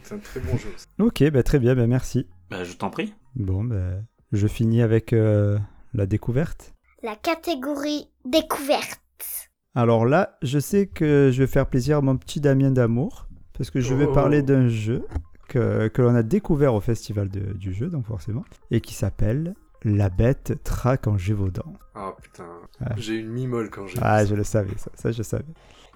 C'est un très bon jeu. ça. Ok, bah, très bien, bah, merci. Bah, je t'en prie. Bon, bah, je finis avec euh, la découverte. La catégorie découverte. Alors là, je sais que je vais faire plaisir à mon petit Damien d'amour, parce que je vais Oh. parler d'un jeu que, que l'on a découvert au festival de- du jeu, donc forcément, et qui s'appelle La bête traque en Gévaudan. Ah putain, Ah. j'ai une mimole quand j'ai Ah, je le savais, ça, ça je savais.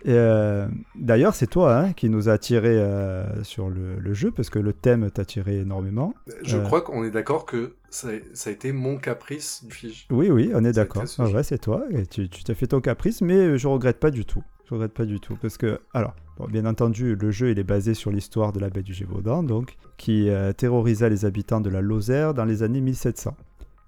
Euh, D'ailleurs, c'est toi hein, qui nous a attiré euh, sur le, le jeu, parce que le thème t'a attiré énormément. Je Euh. crois qu'on est d'accord que ça, ça a été mon caprice du fige. Oui, oui, on est d'accord. Ah ouais, c'est toi. Et tu tu t'es fait ton caprice, mais je regrette pas du tout. Je regrette pas du tout. Parce que, alors, bon, bien entendu, le jeu il est basé sur l'histoire de la baie du Gévaudan, donc, qui terrorisa les habitants de la Lozère dans les années 1700.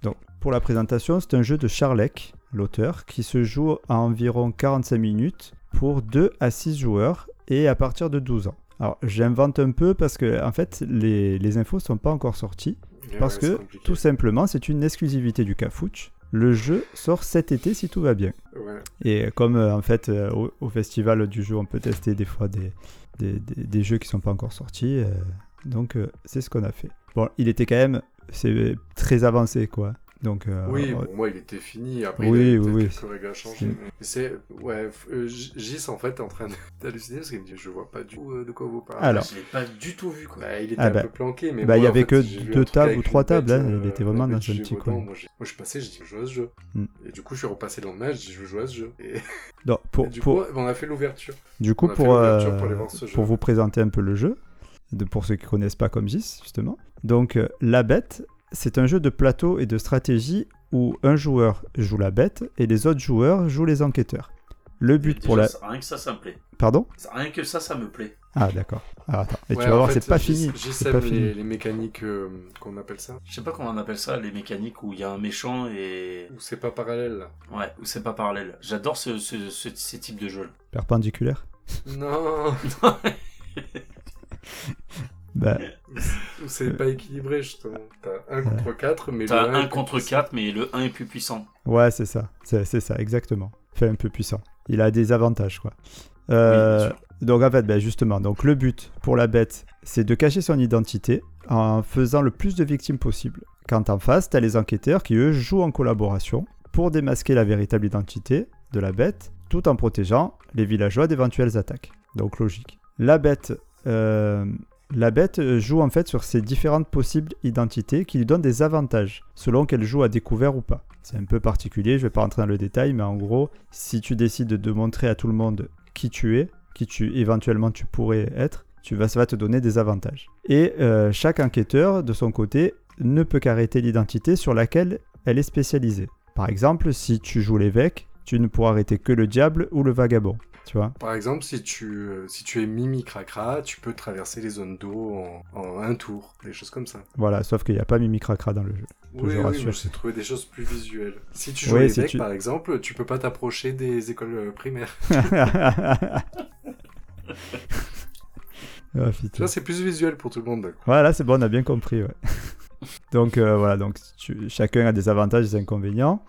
Donc, pour la présentation, c'est un jeu de Charlec, l'auteur, qui se joue à environ 45 minutes pour 2 à 6 joueurs et à partir de 12 ans. Alors, j'invente un peu parce que, en fait, les, les infos sont pas encore sorties. Parce ouais, que, compliqué. tout simplement, c'est une exclusivité du Cafouche. Le jeu sort cet été si tout va bien. Ouais. Et comme euh, en fait euh, au, au festival du jeu, on peut tester des fois des, des, des- des jeux qui sont pas encore sortis. euh, donc c'est ce qu'on a fait. Bon, il était quand même c'est très avancé quoi. Donc, euh, Oui, bon, moi il était fini. Après, Oui, il avait oui, règles à changer. C'est- ouais, f- euh, Gis en fait est en train d'halluciner parce qu'il me dit Je vois pas du tout euh, de quoi vous parlez. Alors. Je l'ai pas du tout vu, quoi. Bah, il était Ah un bah. peu planqué, mais Bah, il y avait fait, que deux tables ou trois bête, tables, hein, euh, il était vraiment dans un petit coin. Moi, je suis passé, j'ai dit Je joue à ce jeu. Hmm. Et du coup, je suis repassé dans le match, j'ai dit Je joue à ce jeu. Et, non, pour, et du pour- coup, on a fait l'ouverture. Du coup, a pour, l'ouverture euh, pour aller voir ce jeu. pour vous présenter un peu le jeu, de, pour ceux qui connaissent pas comme Gis, justement. Donc, euh, la bête, c'est un jeu de plateau et de stratégie où un joueur joue la bête et les autres joueurs jouent les enquêteurs. Le but Déjà, pour la... ça- Rien que ça, ça me plaît. Pardon? Rien que ça, ça me plaît. Ah, d'accord. Alors, attends. Et Ouais, tu vas voir, fait, c'est pas fini. Gis C'est aime pas les, fini. les mécaniques, euh, qu'on appelle ça. Je sais pas comment on appelle ça, les mécaniques où il y a un méchant et. Ou c'est pas parallèle là. Ouais, où c'est pas parallèle. J'adore ce, ce, ce- ces types de jeux. Perpendiculaire? Non, bah, c'est pas équilibré justement. T'as 1 contre 4, mais T'as le un est contre plus- 4, mais le 1 est plus puissant. Ouais, c'est ça. C'est c'est ça, exactement. Fait un peu puissant. Il a des avantages, quoi. Oui, Euh, bien sûr. donc, en fait, ben, justement, donc, le but pour la bête, c'est de cacher son identité en faisant le plus de victimes possible. Quand en face, tu as les enquêteurs qui, eux, jouent en collaboration pour démasquer la véritable identité de la bête, tout en protégeant les villageois d'éventuelles attaques. Donc, logique. La bête, euh, la bête euh, joue en fait sur ces différentes possibles identités qui lui donnent des avantages selon qu'elle joue à découvert ou pas. C'est un peu particulier, je vais pas rentrer dans le détail, mais en gros, si tu décides de montrer à tout le monde qui tu es, qui tu éventuellement tu pourrais être, tu vas, ça va te donner des avantages. Et euh, chaque enquêteur, de son côté, ne peut qu'arrêter l'identité sur laquelle elle est spécialisée. Par exemple, si tu joues l'évêque, tu ne pourras arrêter que le diable ou le vagabond. Tu vois Par exemple, si tu, euh, si tu es Mimi Cracra, tu peux traverser les zones d'eau en, en un tour, des choses comme ça. Voilà, sauf qu'il n'y a pas Mimi Cracra dans le jeu. Je Oui, oui, rassure. mais j'ai trouvé des choses plus visuelles. Si tu joues Oui, à si tu- par exemple, tu peux pas t'approcher des écoles euh, primaires. Ah, putain. vois, c'est plus visuel pour tout le monde. Voilà, c'est bon, on a bien compris. ouais. donc euh, voilà, donc tu- chacun a des avantages et des inconvénients.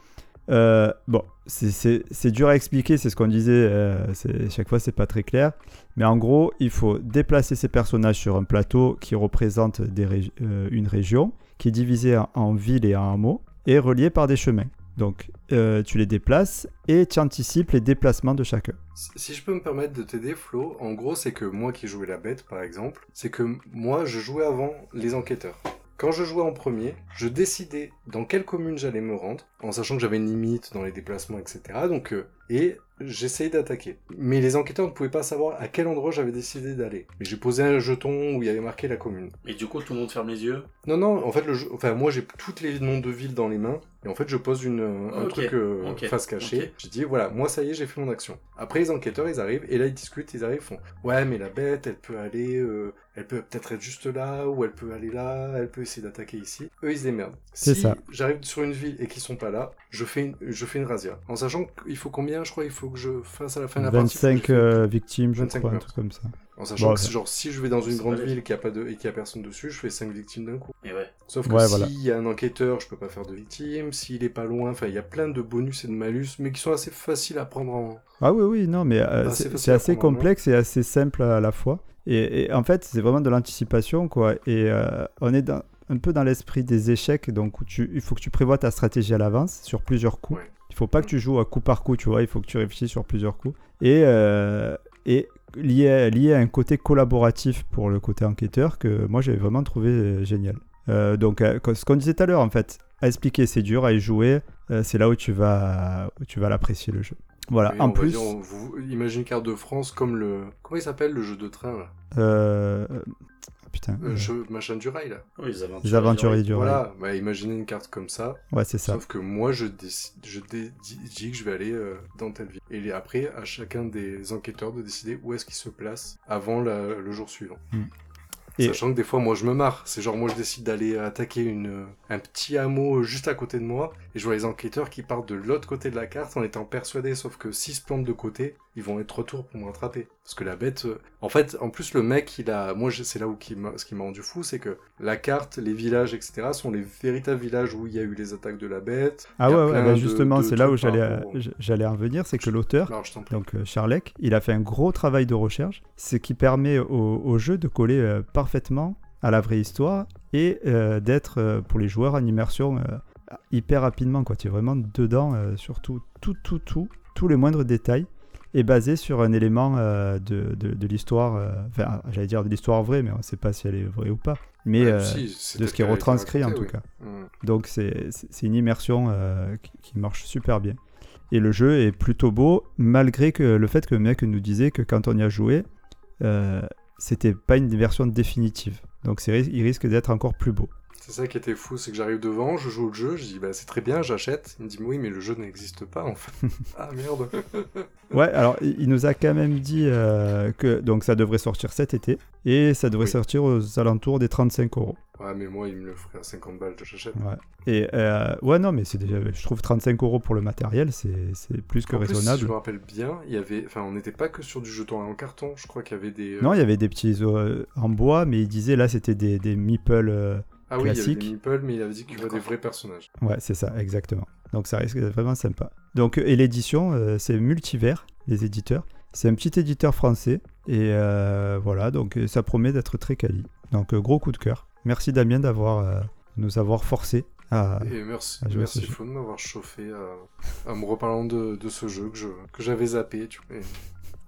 Euh, bon, c'est- dur à expliquer, c'est ce qu'on disait. euh, chaque fois, c'est pas très clair. Mais en gros, il faut déplacer ces personnages sur un plateau qui représente euh, une région, qui est divisée en, en villes et en hameaux, et reliée par des chemins. Donc, tu les déplaces et tu anticipes les déplacements de chacun. Si je peux me permettre de t'aider, Flo, en gros, c'est que moi qui jouais la bête, par exemple, c'est que moi, je jouais avant les enquêteurs. Quand je jouais en premier, je décidais dans quelle commune j'allais me rendre, en sachant que j'avais une limite dans les déplacements, etc. Donc, euh, et j'essayais d'attaquer. Mais les enquêteurs ne pouvaient pas savoir à quel endroit j'avais décidé d'aller. Mais j'ai posé un jeton où il y avait marqué la commune. Et du coup, tout le monde ferme les yeux? Non, non, en fait, le jeu... enfin, moi j'ai tous les noms de villes dans les mains, et en fait, je pose une, un Ok, truc euh, ok, face cachée. ok. J'ai dit, voilà, moi ça y est, j'ai fait mon action. Après, les enquêteurs, ils arrivent, et là, ils discutent, ils arrivent, ils font, ouais, mais la bête, elle peut aller, euh, elle peut peut-être être juste là, ou elle peut aller là, elle peut essayer d'attaquer ici. Eux, ils se démerdent. C'est si ça. j'arrive sur une ville et qu'ils sont pas là, je fais une, je fais une razzia. En sachant qu'il faut combien, je crois, il faut que je fasse à la fin de la partie. faut que 25 je fasse- euh, victimes, je 25 crois, un truc comme ça. En sachant Bon, que, ouais. genre, si je vais dans une grande ville et qu'il n'y a, pas de... et qu'il y a personne dessus, je fais 5 victimes d'un coup. Et ouais. Sauf que Ouais, s'il voilà. y a un enquêteur, je peux pas faire de victime. S'il est pas loin, enfin, il y a plein de bonus et de malus, mais qui sont assez faciles à prendre en. Ah oui, oui, non, mais euh, Bah, c'est assez complexe et assez simple à la fois. Et, et en fait, c'est vraiment de l'anticipation, quoi. Et euh, on est dans- un peu dans l'esprit des échecs, donc où tu, il faut que tu prévois ta stratégie à l'avance sur plusieurs coups. Ouais. Il faut pas que tu joues à coup par coup, tu vois. Il faut que tu réfléchisses sur plusieurs coups. Et, euh, et lié, à- lié à un côté collaboratif pour le côté enquêteur que moi j'ai vraiment trouvé euh, génial. Euh, donc, euh, ce qu'on disait tout à l'heure, en fait, à expliquer, c'est dur, à y jouer, c'est là où tu vas, où tu vas l'apprécier le jeu. Voilà, Oui, en on va plus. dire, on- vous imaginez carte de France comme le. Comment il s'appelle le jeu de train là? Euh, Putain. Le euh, jeu machin du rail là. Oui, les aventuriers du rail. Voilà, bah, imaginez une carte comme ça. Ouais, c'est ça. Sauf que moi, je, décide, je dé- dis, dis que je vais aller euh, dans telle ville. Et après, à chacun des enquêteurs de décider où est-ce qu'il se place avant la- le jour suivant. Mm. Et- Sachant que des fois, moi, je me marre. C'est genre, moi, je décide d'aller attaquer une, un petit hameau juste à côté de moi. Et je vois les enquêteurs qui partent de l'autre côté de la carte en étant persuadés. Sauf que s'ils se plantent de côté, ils vont être retour pour me rattraper. Parce que la bête... euh, En fait, en plus, le mec, il a... Moi, c'est là où qui ce qui m'a rendu fou, c'est que la carte, les villages, etc., sont les véritables villages où il y a eu les attaques de la bête. Ah ouais, ouais plein bah justement, c'est là où j'allais euh, j'allais en venir, c'est que l'auteur, donc euh, Charlec, il a fait un gros travail de recherche, ce qui permet au, au jeu de coller euh, parfaitement à la vraie histoire et euh, d'être euh, pour les joueurs en immersion euh, hyper rapidement. Quoi. Tu es vraiment dedans, surtout tout, tout, tout, tous les moindres détails, est basé sur un élément de, de, de l'histoire, enfin, j'allais dire de l'histoire vraie, mais on ne sait pas si elle est vraie ou pas. Mais Ouais, si, c'est de ce qui est retranscrit en tout cas. Mm. Donc c'est une immersion qui, qui marche super bien. Et le jeu est plutôt beau, malgré que le fait que le mec nous disait que quand on y a joué, euh, c'était pas une version définitive. Donc il risque d'être encore plus beau. C'est ça qui était fou, c'est que j'arrive devant, je joue au jeu, je dis bah c'est très bien, j'achète. Il me dit oui mais le jeu n'existe pas en fait. ah merde. Ouais, alors il nous a quand même dit euh, que donc ça devrait sortir cet été et ça devrait Oui. sortir aux alentours des 35 euros. Ouais mais moi il me le ferait à 50 balles, j'achète. Ouais. Et euh, ouais, non, mais c'est déjà, je trouve 35 euros pour le matériel, c'est c'est plus que En plus, si raisonnable. je me rappelle bien, il y avait, enfin on n'était pas que sur du jeton en carton, je crois qu'il y avait des. euh, Non, il y avait des petits euh, en bois, mais il disait là c'était des, des meeples. Euh, ah oui, il y avait des meeples, mais il avait dit qu'il y aurait des vrais personnages. Ouais, c'est ça, exactement. Donc ça risque d'être vraiment sympa. Donc, et l'édition, euh, c'est Multivers, les éditeurs. C'est un petit éditeur français. Et euh, voilà, donc euh, ça promet d'être très quali. Donc euh, gros coup de cœur. Merci Damien d'avoir euh, nous avoir forcé à... Et merci, jeu. Flo de m'avoir chauffé à, à me reparlant de, de ce jeu que je que j'avais zappé, tu vois. Et,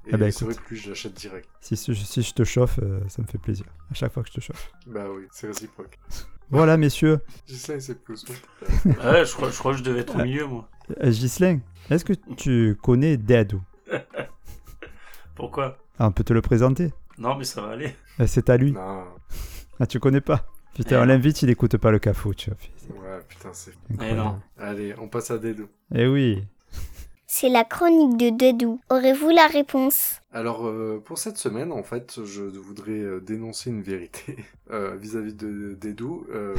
et Ah bah, c'est vrai que lui je l'achète direct. Si, si, si je te chauffe, euh, ça me fait plaisir. À chaque fois que je te chauffe. Bah oui, c'est réciproque. Voilà, messieurs. Gislain il s'est plus. Ouais, je crois, je crois que je devais être au milieu, moi. Euh, Ghislain, est-ce que tu connais Deadou Pourquoi? Ah, On peut te le présenter. Non, mais ça va aller. Euh, C'est à lui. non. Ah, tu connais pas? Putain, Eh on l'invite, il écoute pas le cafou, tu vois. C'est Ouais, putain, c'est. Eh non. Allez, on passe à Dedo. Eh oui. C'est la chronique de Dedou. Aurez-vous la réponse? Alors, euh, pour cette semaine, en fait, je voudrais euh, dénoncer une vérité euh, vis-à-vis de Dédou. Euh,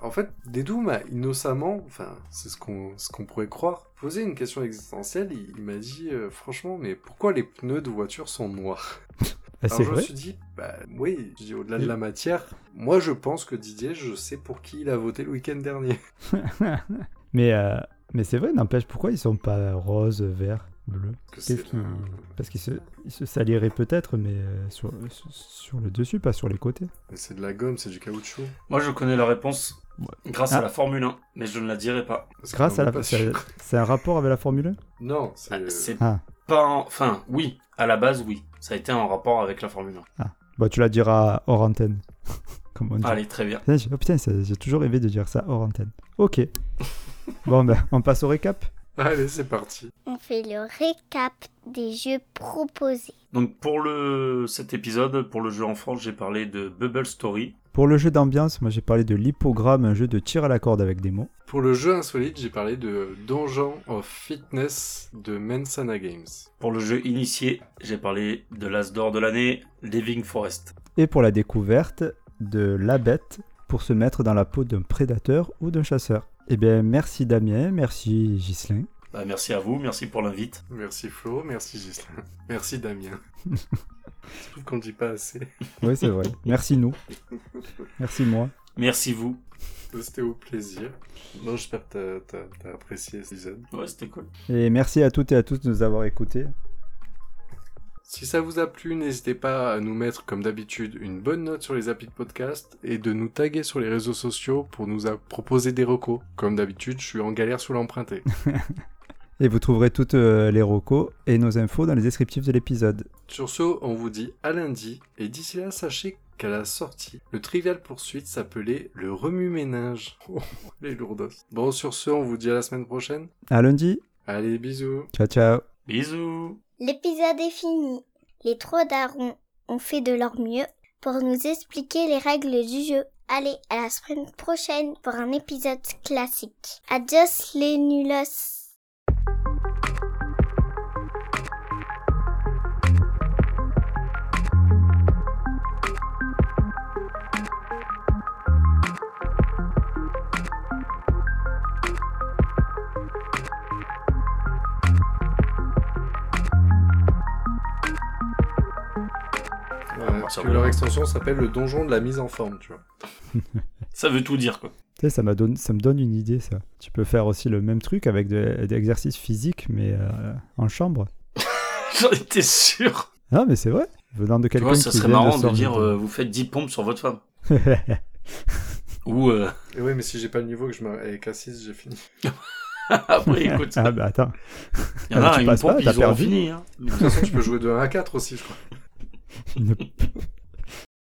en fait, Dédou m'a innocemment, enfin, c'est ce qu'on ce qu'on pourrait croire, posé une question existentielle. Il, il m'a dit, euh, franchement, mais pourquoi les pneus de voiture sont noirs? Ah, Alors, c'est je me vrai? suis dit, bah oui, je dis, au-delà de la matière, moi je pense que Didier, je sais pour qui il a voté le week-end dernier. mais euh, mais c'est vrai, n'empêche, pourquoi ils sont pas rose, vert, bleu? Que Qu'est-ce c'est, qui- euh, Parce qu'ils se, ils se saliraient peut-être, mais euh, sur, le dessus, pas sur les côtés. c'est de la gomme, c'est du caoutchouc. Moi, je connais la réponse grâce Ah. à la Formule 1, mais je ne la dirai pas. Parce Grâce à la... C'est un rapport avec la Formule 1 Non, c'est... Ah, C'est Ah, pas en... Enfin, oui, à la base, oui. Ça a été en rapport avec la Formule 1. bah tu la diras hors antenne. Comme on dit. Allez, très bien. Putain, oh putain, j'ai toujours rêvé de dire ça hors antenne. Ok. bon, ben, on passe au récap. Allez, c'est parti. On fait le récap des jeux proposés. Donc, pour le... cet épisode, pour le jeu enfant, j'ai parlé de Bubble Story. Pour le jeu d'ambiance, moi j'ai parlé de l'hippogramme, un jeu de tir à la corde avec des mots. Pour le jeu insolite, j'ai parlé de Donjon of Fitness de Mensana Games. Pour le jeu initié, j'ai parlé de l'As d'or de l'année, Living Forest. Et pour la découverte de la bête pour se mettre dans la peau d'un prédateur ou d'un chasseur. Eh bien, merci Damien, merci Ghislain. Bah, merci à vous, merci pour l'invite. Merci Flo, merci Gislain, merci Damien. Je trouve qu'on dit pas assez. Oui, c'est vrai. merci nous. Merci moi. Merci vous. C'était au plaisir. Bon, j'espère que t'as- t'as t'as apprécié cet épisode. Ouais, c'était cool. Et merci à toutes et à tous de nous avoir écoutés. Si ça vous a plu, n'hésitez pas à nous mettre, comme d'habitude, une bonne note sur les applis de podcast et de nous taguer sur les réseaux sociaux pour nous proposer des recos. Comme d'habitude, je suis en galère sous l'emprunter. Et vous trouverez toutes euh, les recos et nos infos dans les descriptifs de l'épisode. Sur ce, on vous dit à lundi, et d'ici là, sachez qu'à la sortie, le Trivial Poursuite s'appelait le remue-ménage. Oh, les lourdos. Bon, sur ce, on vous dit à la semaine prochaine. À lundi. Allez, bisous. Ciao, ciao. Bisous L'épisode est fini. Les trois darons ont fait de leur mieux pour nous expliquer les règles du jeu. Allez, à la semaine prochaine pour un épisode classique. Adios les nulos. Ouais, parce que leur extension s'appelle le donjon de la mise en forme, tu vois. Ça veut tout dire, quoi. Tu sais, ça, m'a donné- ça me donne une idée, ça. Tu peux faire aussi le même truc avec de- des exercices physiques, mais euh, en chambre. J'en étais sûr Non, mais c'est vrai. Venant de quelqu'un qui ça serait vient marrant de dire euh, vous faites 10 pompes sur votre femme. Ou euh, Et ouais, mais si j'ai pas le niveau que je me... avec A6, j'ai fini. après, écoute, Ah bah attends. il y en a, tu ils passes me pas, ils perdu. fini. Hein. De toute façon, tu peux jouer de 1 à 4 aussi, je crois. Une-